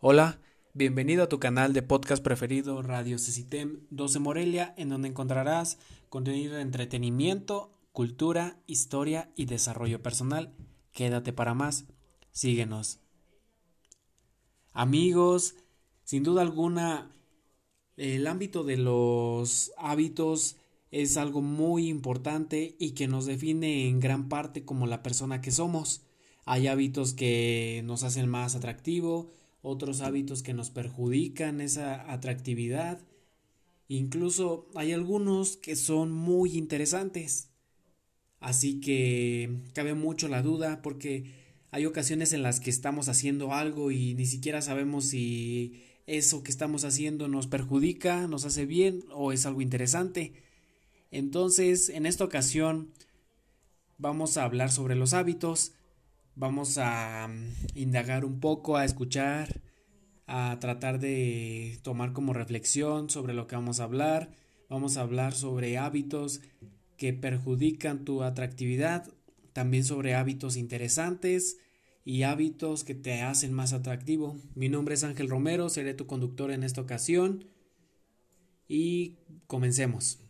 Hola, bienvenido a tu canal de podcast preferido Radio Cecitem 12 Morelia, en donde encontrarás contenido de entretenimiento, cultura, historia y desarrollo personal. Quédate para más, síguenos. Amigos, sin duda alguna, el ámbito de los hábitos es algo muy importante y que nos define en gran parte como la persona que somos. Hay hábitos que nos hacen más atractivo, otros hábitos que nos perjudican esa atractividad. Incluso hay algunos que son muy interesantes. Así que cabe mucho la duda porque hay ocasiones en las que estamos haciendo algo y ni siquiera sabemos si eso que estamos haciendo nos perjudica, nos hace bien o es algo interesante. Entonces, en esta ocasión vamos a hablar sobre los hábitos Vamos a mm, indagar un poco, a escuchar, a tratar de tomar como reflexión sobre lo que vamos a hablar. Vamos a hablar sobre hábitos que perjudican tu atractividad, también sobre hábitos interesantes y hábitos que te hacen más atractivo. Mi nombre es Ángel Romero, seré tu conductor en esta ocasión y comencemos.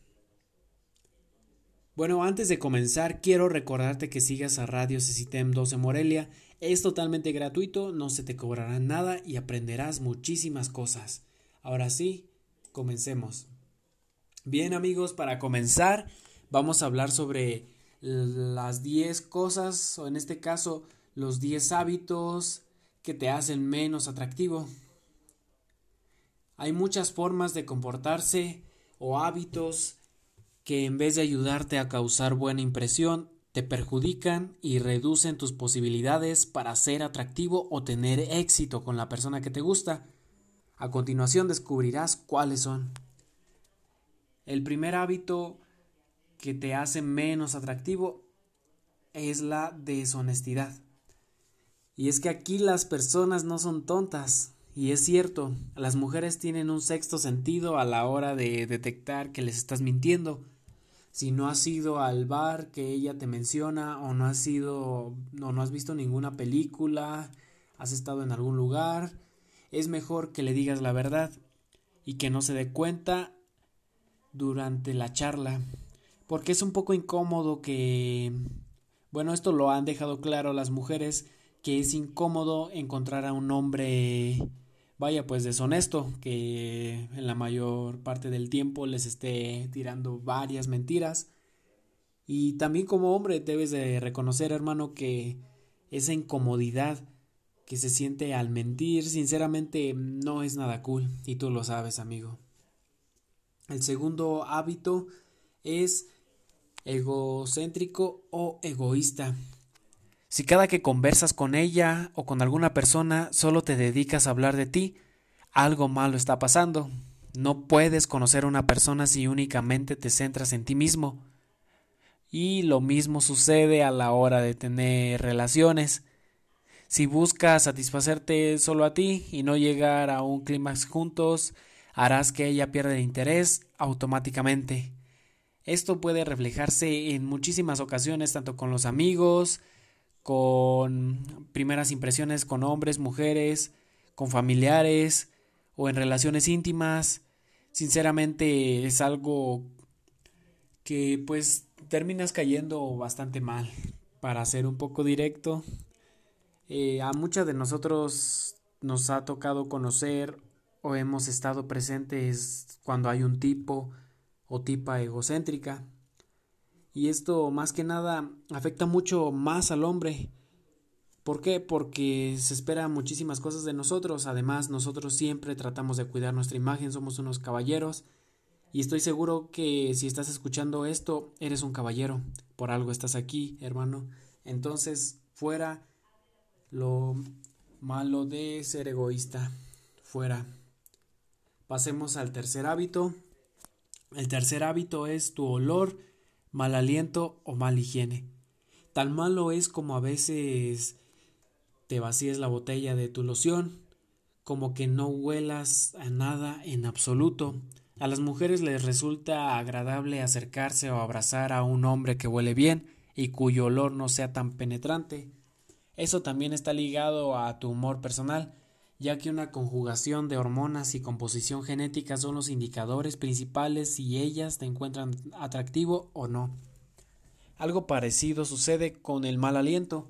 Bueno, antes de comenzar, quiero recordarte que sigas a Radio Cecitem 12 Morelia. Es totalmente gratuito, no se te cobrará nada y aprenderás muchísimas cosas. Ahora sí, comencemos. Bien amigos, para comenzar, vamos a hablar sobre las 10 cosas, o en este caso, los 10 hábitos que te hacen menos atractivo. Hay muchas formas de comportarse o hábitos que en vez de ayudarte a causar buena impresión, te perjudican y reducen tus posibilidades para ser atractivo o tener éxito con la persona que te gusta. A continuación descubrirás cuáles son. El primer hábito que te hace menos atractivo es la deshonestidad. Y es que aquí las personas no son tontas. Y es cierto, las mujeres tienen un sexto sentido a la hora de detectar que les estás mintiendo si no has ido al bar que ella te menciona o no has sido o no has visto ninguna película, has estado en algún lugar, es mejor que le digas la verdad y que no se dé cuenta durante la charla, porque es un poco incómodo que bueno, esto lo han dejado claro las mujeres que es incómodo encontrar a un hombre vaya pues deshonesto, que en la mayor parte del tiempo les esté tirando varias mentiras. Y también como hombre debes de reconocer, hermano, que esa incomodidad que se siente al mentir, sinceramente no es nada cool, y tú lo sabes, amigo. El segundo hábito es egocéntrico o egoísta. Si cada que conversas con ella o con alguna persona solo te dedicas a hablar de ti, algo malo está pasando. No puedes conocer a una persona si únicamente te centras en ti mismo. Y lo mismo sucede a la hora de tener relaciones. Si buscas satisfacerte solo a ti y no llegar a un clímax juntos, harás que ella pierda el interés automáticamente. Esto puede reflejarse en muchísimas ocasiones, tanto con los amigos, con primeras impresiones con hombres, mujeres, con familiares o en relaciones íntimas. Sinceramente es algo que pues terminas cayendo bastante mal. Para ser un poco directo, eh, a muchas de nosotros nos ha tocado conocer o hemos estado presentes cuando hay un tipo o tipa egocéntrica y esto más que nada afecta mucho más al hombre. ¿Por qué? Porque se esperan muchísimas cosas de nosotros. Además, nosotros siempre tratamos de cuidar nuestra imagen, somos unos caballeros. Y estoy seguro que si estás escuchando esto, eres un caballero. Por algo estás aquí, hermano. Entonces, fuera lo malo de ser egoísta. Fuera. Pasemos al tercer hábito. El tercer hábito es tu olor mal aliento o mal higiene. Tan malo es como a veces te vacíes la botella de tu loción, como que no huelas a nada en absoluto. A las mujeres les resulta agradable acercarse o abrazar a un hombre que huele bien y cuyo olor no sea tan penetrante. Eso también está ligado a tu humor personal, ya que una conjugación de hormonas y composición genética son los indicadores principales si ellas te encuentran atractivo o no. Algo parecido sucede con el mal aliento,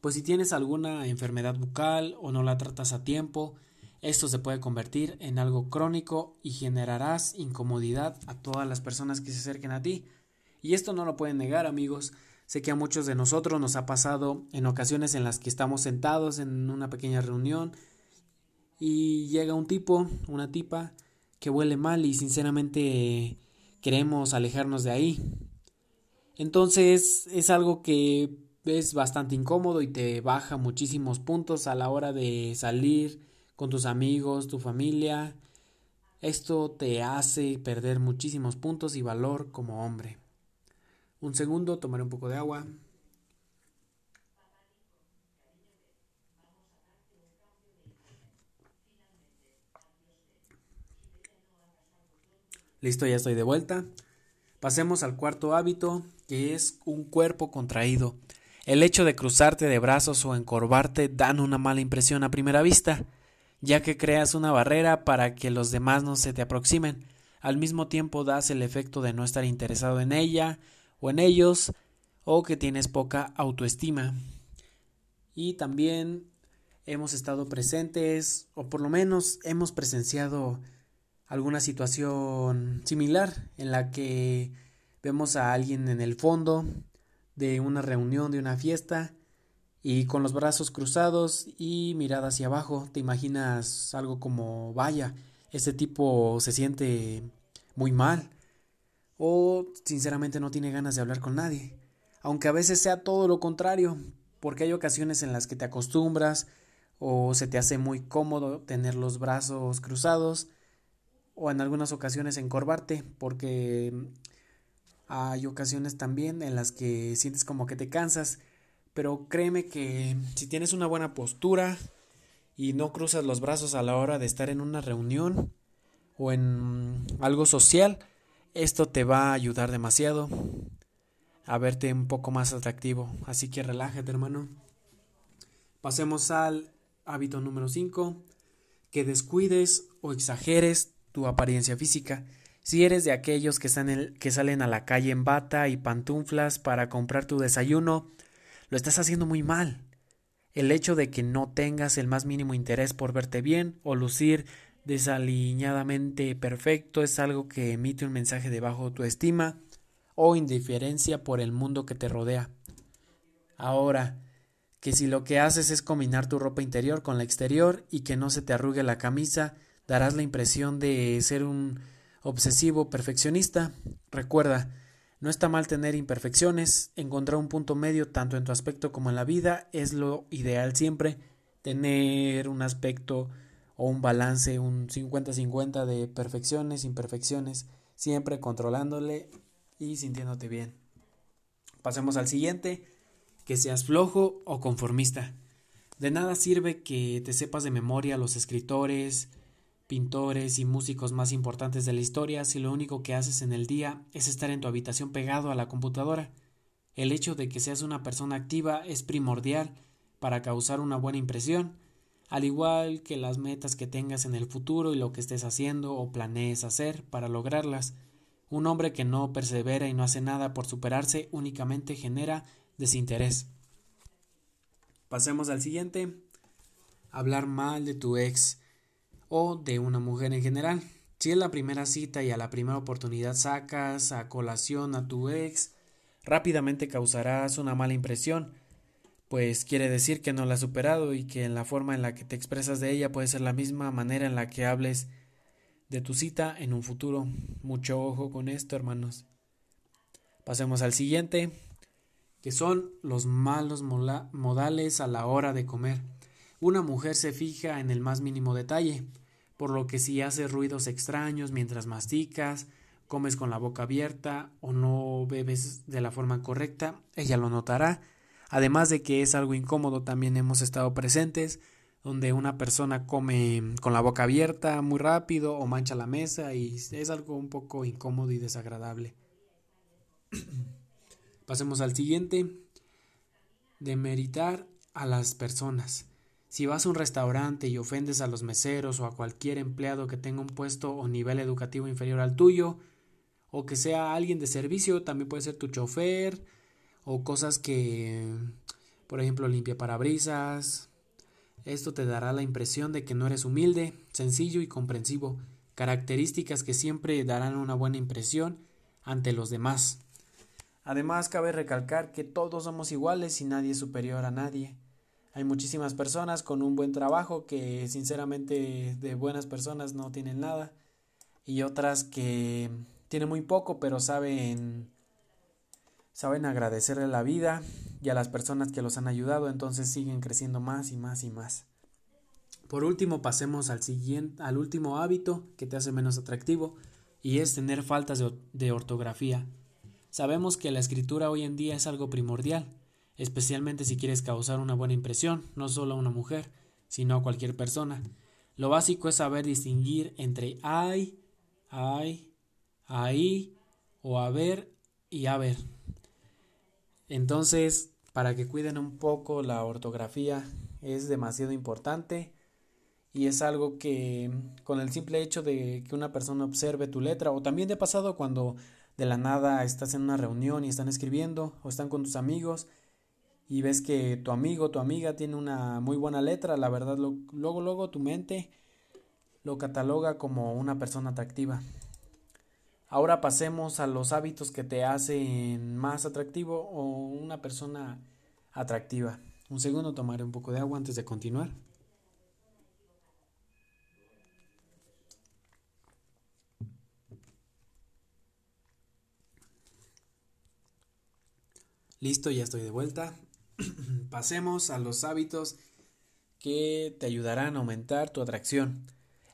pues si tienes alguna enfermedad bucal o no la tratas a tiempo, esto se puede convertir en algo crónico y generarás incomodidad a todas las personas que se acerquen a ti. Y esto no lo pueden negar, amigos. Sé que a muchos de nosotros nos ha pasado en ocasiones en las que estamos sentados en una pequeña reunión y llega un tipo, una tipa que huele mal y sinceramente queremos alejarnos de ahí. Entonces es algo que es bastante incómodo y te baja muchísimos puntos a la hora de salir con tus amigos, tu familia. Esto te hace perder muchísimos puntos y valor como hombre. Un segundo, tomaré un poco de agua. Listo, ya estoy de vuelta. Pasemos al cuarto hábito, que es un cuerpo contraído. El hecho de cruzarte de brazos o encorvarte dan una mala impresión a primera vista, ya que creas una barrera para que los demás no se te aproximen. Al mismo tiempo das el efecto de no estar interesado en ella o en ellos, o que tienes poca autoestima. Y también hemos estado presentes, o por lo menos hemos presenciado alguna situación similar en la que vemos a alguien en el fondo de una reunión, de una fiesta, y con los brazos cruzados y mirada hacia abajo, te imaginas algo como, vaya, ese tipo se siente muy mal, o sinceramente no tiene ganas de hablar con nadie, aunque a veces sea todo lo contrario, porque hay ocasiones en las que te acostumbras o se te hace muy cómodo tener los brazos cruzados, o en algunas ocasiones encorvarte, porque hay ocasiones también en las que sientes como que te cansas, pero créeme que si tienes una buena postura y no cruzas los brazos a la hora de estar en una reunión o en algo social, esto te va a ayudar demasiado a verte un poco más atractivo. Así que relájate, hermano. Pasemos al hábito número 5, que descuides o exageres tu apariencia física. Si eres de aquellos que, que salen a la calle en bata y pantuflas para comprar tu desayuno, lo estás haciendo muy mal. El hecho de que no tengas el más mínimo interés por verte bien o lucir desaliñadamente perfecto es algo que emite un mensaje de bajo estima o indiferencia por el mundo que te rodea. Ahora, que si lo que haces es combinar tu ropa interior con la exterior y que no se te arrugue la camisa, darás la impresión de ser un obsesivo perfeccionista. Recuerda, no está mal tener imperfecciones, encontrar un punto medio tanto en tu aspecto como en la vida es lo ideal siempre, tener un aspecto o un balance, un 50-50 de perfecciones, imperfecciones, siempre controlándole y sintiéndote bien. Pasemos al siguiente, que seas flojo o conformista. De nada sirve que te sepas de memoria los escritores, pintores y músicos más importantes de la historia si lo único que haces en el día es estar en tu habitación pegado a la computadora. El hecho de que seas una persona activa es primordial para causar una buena impresión, al igual que las metas que tengas en el futuro y lo que estés haciendo o planees hacer para lograrlas. Un hombre que no persevera y no hace nada por superarse únicamente genera desinterés. Pasemos al siguiente. Hablar mal de tu ex o de una mujer en general. Si es la primera cita y a la primera oportunidad sacas a colación a tu ex, rápidamente causarás una mala impresión, pues quiere decir que no la has superado y que en la forma en la que te expresas de ella puede ser la misma manera en la que hables de tu cita en un futuro. Mucho ojo con esto, hermanos. Pasemos al siguiente, que son los malos modales a la hora de comer. Una mujer se fija en el más mínimo detalle, por lo que si haces ruidos extraños mientras masticas, comes con la boca abierta o no bebes de la forma correcta, ella lo notará. Además de que es algo incómodo, también hemos estado presentes donde una persona come con la boca abierta muy rápido o mancha la mesa y es algo un poco incómodo y desagradable. Pasemos al siguiente. Demeritar a las personas. Si vas a un restaurante y ofendes a los meseros o a cualquier empleado que tenga un puesto o nivel educativo inferior al tuyo, o que sea alguien de servicio, también puede ser tu chofer, o cosas que, por ejemplo, limpia parabrisas. Esto te dará la impresión de que no eres humilde, sencillo y comprensivo, características que siempre darán una buena impresión ante los demás. Además, cabe recalcar que todos somos iguales y nadie es superior a nadie. Hay muchísimas personas con un buen trabajo que sinceramente de buenas personas no tienen nada y otras que tienen muy poco pero saben saben agradecerle la vida y a las personas que los han ayudado, entonces siguen creciendo más y más y más. Por último, pasemos al siguiente al último hábito que te hace menos atractivo y es tener faltas de, de ortografía. Sabemos que la escritura hoy en día es algo primordial especialmente si quieres causar una buena impresión, no solo a una mujer, sino a cualquier persona. Lo básico es saber distinguir entre ay, ay, ahí o a ver y a ver. Entonces, para que cuiden un poco la ortografía es demasiado importante y es algo que con el simple hecho de que una persona observe tu letra o también de pasado cuando de la nada estás en una reunión y están escribiendo o están con tus amigos y ves que tu amigo, tu amiga tiene una muy buena letra, la verdad, luego, luego tu mente lo cataloga como una persona atractiva. Ahora pasemos a los hábitos que te hacen más atractivo o una persona atractiva. Un segundo, tomaré un poco de agua antes de continuar. Listo, ya estoy de vuelta. Pasemos a los hábitos que te ayudarán a aumentar tu atracción.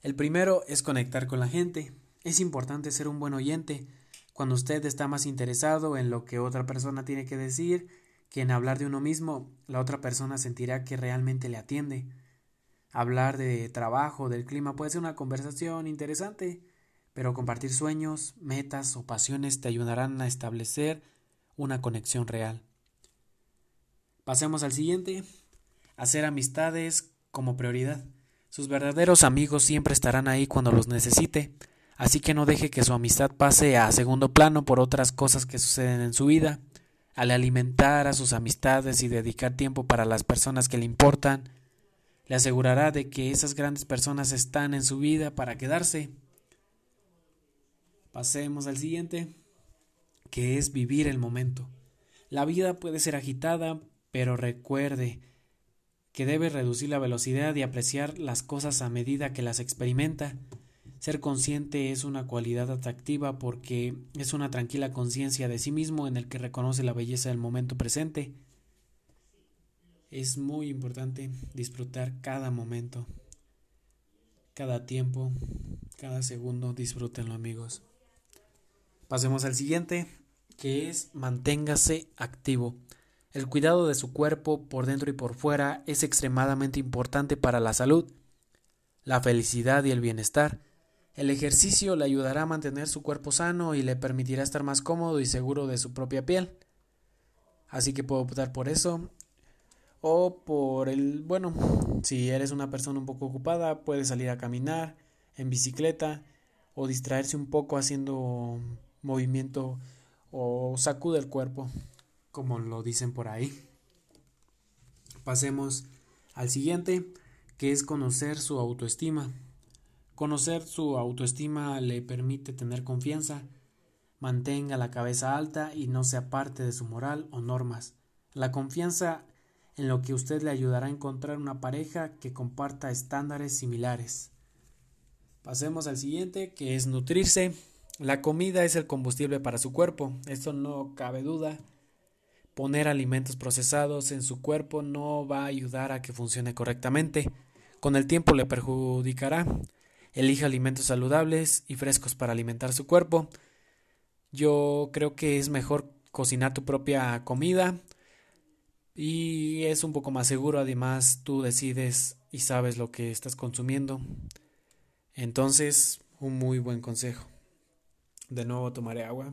El primero es conectar con la gente. Es importante ser un buen oyente. Cuando usted está más interesado en lo que otra persona tiene que decir que en hablar de uno mismo, la otra persona sentirá que realmente le atiende. Hablar de trabajo, del clima puede ser una conversación interesante, pero compartir sueños, metas o pasiones te ayudarán a establecer una conexión real. Pasemos al siguiente. Hacer amistades como prioridad. Sus verdaderos amigos siempre estarán ahí cuando los necesite, así que no deje que su amistad pase a segundo plano por otras cosas que suceden en su vida. Al alimentar a sus amistades y dedicar tiempo para las personas que le importan, le asegurará de que esas grandes personas están en su vida para quedarse. Pasemos al siguiente, que es vivir el momento. La vida puede ser agitada, pero recuerde que debe reducir la velocidad y apreciar las cosas a medida que las experimenta. Ser consciente es una cualidad atractiva porque es una tranquila conciencia de sí mismo en el que reconoce la belleza del momento presente. Es muy importante disfrutar cada momento, cada tiempo, cada segundo. Disfrútenlo amigos. Pasemos al siguiente, que es manténgase activo. El cuidado de su cuerpo por dentro y por fuera es extremadamente importante para la salud, la felicidad y el bienestar. El ejercicio le ayudará a mantener su cuerpo sano y le permitirá estar más cómodo y seguro de su propia piel. Así que puedo optar por eso. O por el, bueno, si eres una persona un poco ocupada, puedes salir a caminar en bicicleta o distraerse un poco haciendo movimiento o sacude el cuerpo como lo dicen por ahí. Pasemos al siguiente, que es conocer su autoestima. Conocer su autoestima le permite tener confianza, mantenga la cabeza alta y no se aparte de su moral o normas. La confianza en lo que usted le ayudará a encontrar una pareja que comparta estándares similares. Pasemos al siguiente, que es nutrirse. La comida es el combustible para su cuerpo, esto no cabe duda. Poner alimentos procesados en su cuerpo no va a ayudar a que funcione correctamente. Con el tiempo le perjudicará. Elija alimentos saludables y frescos para alimentar su cuerpo. Yo creo que es mejor cocinar tu propia comida y es un poco más seguro. Además, tú decides y sabes lo que estás consumiendo. Entonces, un muy buen consejo. De nuevo tomaré agua.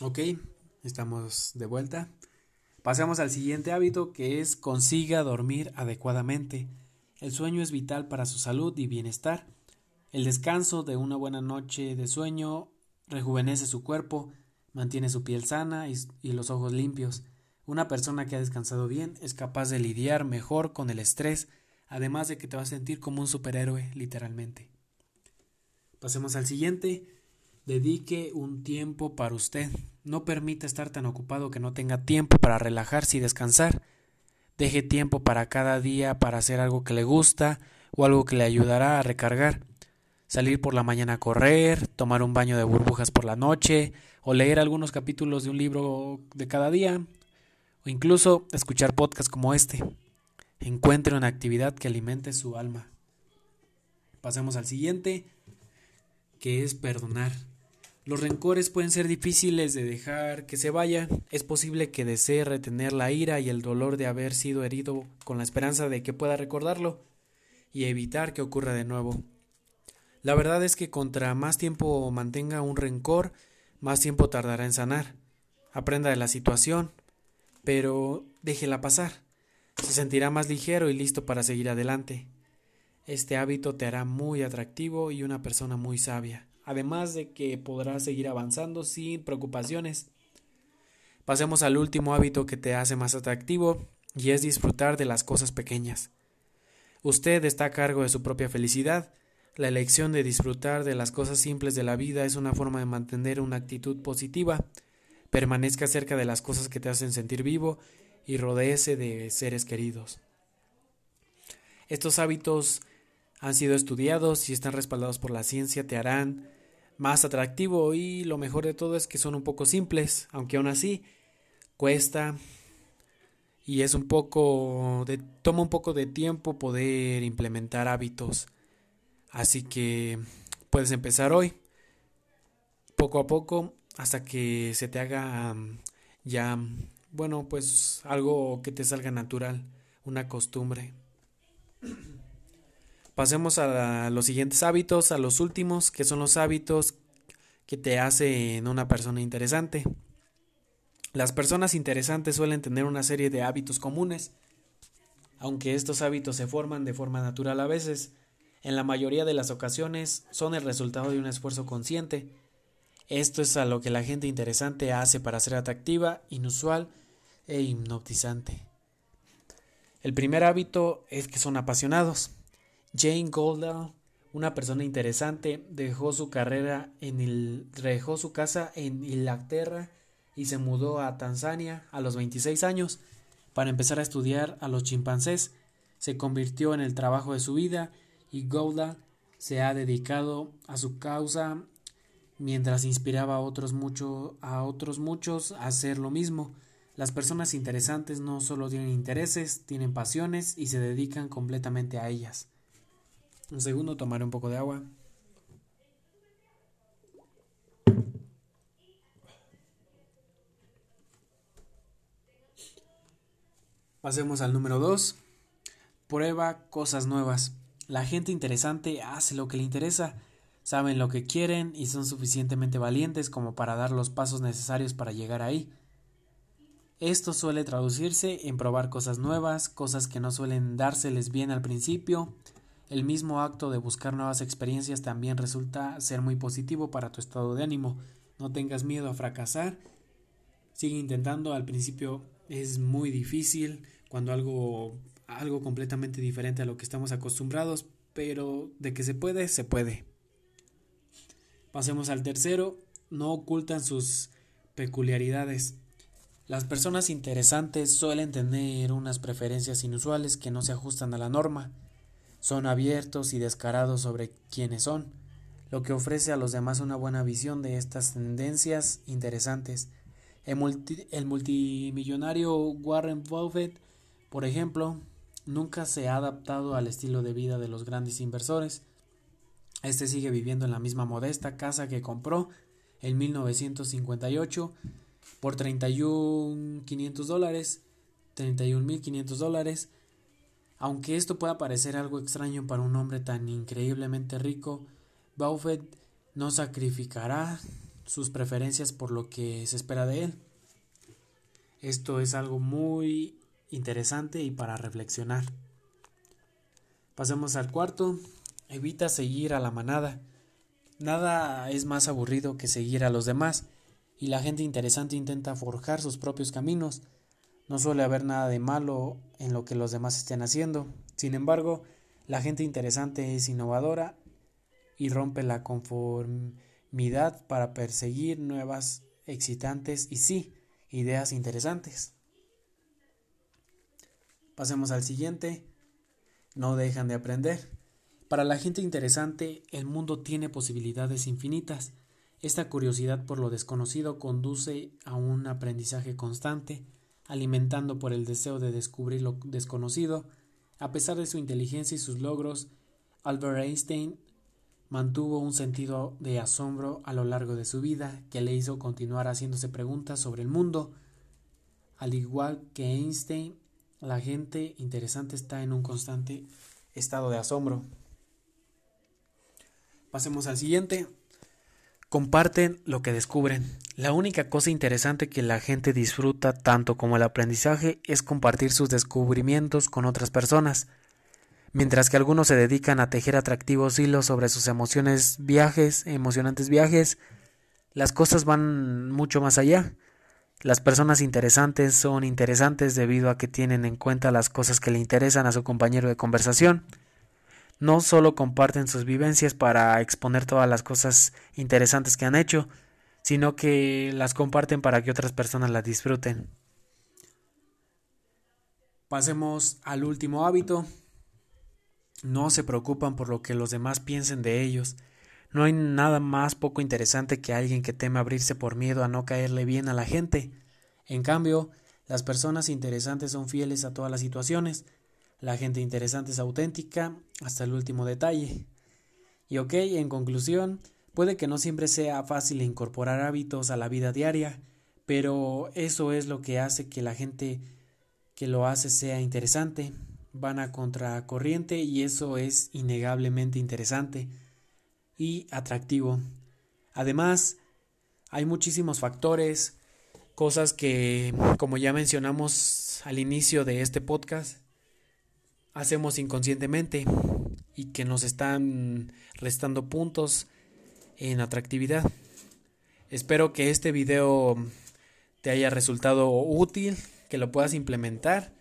Ok, estamos de vuelta. Pasamos al siguiente hábito que es consiga dormir adecuadamente. El sueño es vital para su salud y bienestar. El descanso de una buena noche de sueño rejuvenece su cuerpo, mantiene su piel sana y, y, los ojos limpios. Una persona que ha descansado bien es capaz de lidiar mejor con el estrés, además de que te va a sentir como un superhéroe, literalmente. Pasemos al siguiente. Dedique un tiempo para usted. No permita estar tan ocupado que no tenga tiempo para relajarse y descansar. Deje tiempo para cada día para hacer algo que le gusta o algo que le ayudará a recargar. Salir por la mañana a correr, tomar un baño de burbujas por la noche, o leer algunos capítulos de un libro de cada día, o incluso escuchar podcasts como este. Encuentre una actividad que alimente su alma. Pasemos al siguiente, que es perdonar. Los rencores pueden ser difíciles de dejar que se vayan. Es posible que desee retener la ira y el dolor de haber sido herido con la esperanza de que pueda recordarlo y evitar que ocurra de nuevo. La verdad es que contra más tiempo mantenga un rencor, más tiempo tardará en sanar. Aprenda de la situación, pero déjela pasar. Se sentirá más ligero y listo para seguir adelante. Este hábito te hará muy atractivo y una persona muy sabia además de que podrás seguir avanzando sin preocupaciones. Pasemos al último hábito que te hace más atractivo y es disfrutar de las cosas pequeñas. Usted está a cargo de su propia felicidad. La elección de disfrutar de las cosas simples de la vida es una forma de mantener una actitud positiva. Permanezca cerca de las cosas que te hacen sentir vivo y rodéese de seres queridos. Estos hábitos han sido estudiados y están respaldados por la ciencia, te harán más atractivo y lo mejor de todo es que son un poco simples, aunque aún así cuesta y es un poco de toma un poco de tiempo poder implementar hábitos. Así que puedes empezar hoy poco a poco hasta que se te haga ya bueno, pues algo que te salga natural, una costumbre. Pasemos a los siguientes hábitos, a los últimos, que son los hábitos que te hacen una persona interesante. Las personas interesantes suelen tener una serie de hábitos comunes, aunque estos hábitos se forman de forma natural a veces, en la mayoría de las ocasiones son el resultado de un esfuerzo consciente. Esto es a lo que la gente interesante hace para ser atractiva, inusual e hipnotizante. El primer hábito es que son apasionados. Jane Goldell, una persona interesante, dejó su carrera en el, dejó su casa en Inglaterra y se mudó a Tanzania a los 26 años para empezar a estudiar a los chimpancés. Se convirtió en el trabajo de su vida y Goldell se ha dedicado a su causa mientras inspiraba a otros, mucho, a otros muchos a hacer lo mismo. Las personas interesantes no solo tienen intereses, tienen pasiones y se dedican completamente a ellas. Un segundo, tomaré un poco de agua. Pasemos al número 2. Prueba cosas nuevas. La gente interesante hace lo que le interesa, saben lo que quieren y son suficientemente valientes como para dar los pasos necesarios para llegar ahí. Esto suele traducirse en probar cosas nuevas, cosas que no suelen dárseles bien al principio, el mismo acto de buscar nuevas experiencias también resulta ser muy positivo para tu estado de ánimo. No tengas miedo a fracasar. Sigue intentando. Al principio es muy difícil cuando algo algo completamente diferente a lo que estamos acostumbrados, pero de que se puede, se puede. Pasemos al tercero, no ocultan sus peculiaridades. Las personas interesantes suelen tener unas preferencias inusuales que no se ajustan a la norma. Son abiertos y descarados sobre quiénes son, lo que ofrece a los demás una buena visión de estas tendencias interesantes. El, multimillonario Warren Buffett, por ejemplo, nunca se ha adaptado al estilo de vida de los grandes inversores. Este sigue viviendo en la misma modesta casa que compró en 1958 por 31.500 dólares, 31.500 dólares aunque esto pueda parecer algo extraño para un hombre tan increíblemente rico, Buffett no sacrificará sus preferencias por lo que se espera de él. Esto es algo muy interesante y para reflexionar. Pasemos al cuarto. Evita seguir a la manada. Nada es más aburrido que seguir a los demás, y la gente interesante intenta forjar sus propios caminos. No suele haber nada de malo en lo que los demás estén haciendo. Sin embargo, la gente interesante es innovadora y rompe la conformidad para perseguir nuevas, excitantes y sí, ideas interesantes. Pasemos al siguiente. No dejan de aprender. Para la gente interesante, el mundo tiene posibilidades infinitas. Esta curiosidad por lo desconocido conduce a un aprendizaje constante, alimentando por el deseo de descubrir lo desconocido. A pesar de su inteligencia y sus logros, Albert Einstein mantuvo un sentido de asombro a lo largo de su vida que le hizo continuar haciéndose preguntas sobre el mundo. Al igual que Einstein, la gente interesante está en un constante estado de asombro. Pasemos al siguiente. Comparten lo que descubren. La única cosa interesante que la gente disfruta tanto como el aprendizaje es compartir sus descubrimientos con otras personas. Mientras que algunos se dedican a tejer atractivos hilos sobre sus emociones viajes, emocionantes viajes, las cosas van mucho más allá. Las personas interesantes son interesantes debido a que tienen en cuenta las cosas que le interesan a su compañero de conversación no solo comparten sus vivencias para exponer todas las cosas interesantes que han hecho, sino que las comparten para que otras personas las disfruten. Pasemos al último hábito. No se preocupan por lo que los demás piensen de ellos. No hay nada más poco interesante que alguien que teme abrirse por miedo a no caerle bien a la gente. En cambio, las personas interesantes son fieles a todas las situaciones, la gente interesante es auténtica hasta el último detalle. Y ok, en conclusión, puede que no siempre sea fácil incorporar hábitos a la vida diaria, pero eso es lo que hace que la gente que lo hace sea interesante. Van a contracorriente y eso es innegablemente interesante y atractivo. Además, hay muchísimos factores, cosas que, como ya mencionamos al inicio de este podcast, hacemos inconscientemente y que nos están restando puntos en atractividad. Espero que este video te haya resultado útil, que lo puedas implementar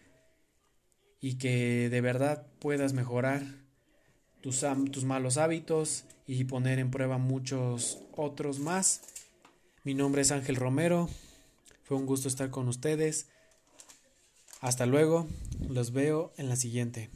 y que de verdad puedas mejorar tus, tus malos hábitos y poner en prueba muchos otros más. Mi nombre es Ángel Romero. Fue un gusto estar con ustedes. Hasta luego, los veo en la siguiente.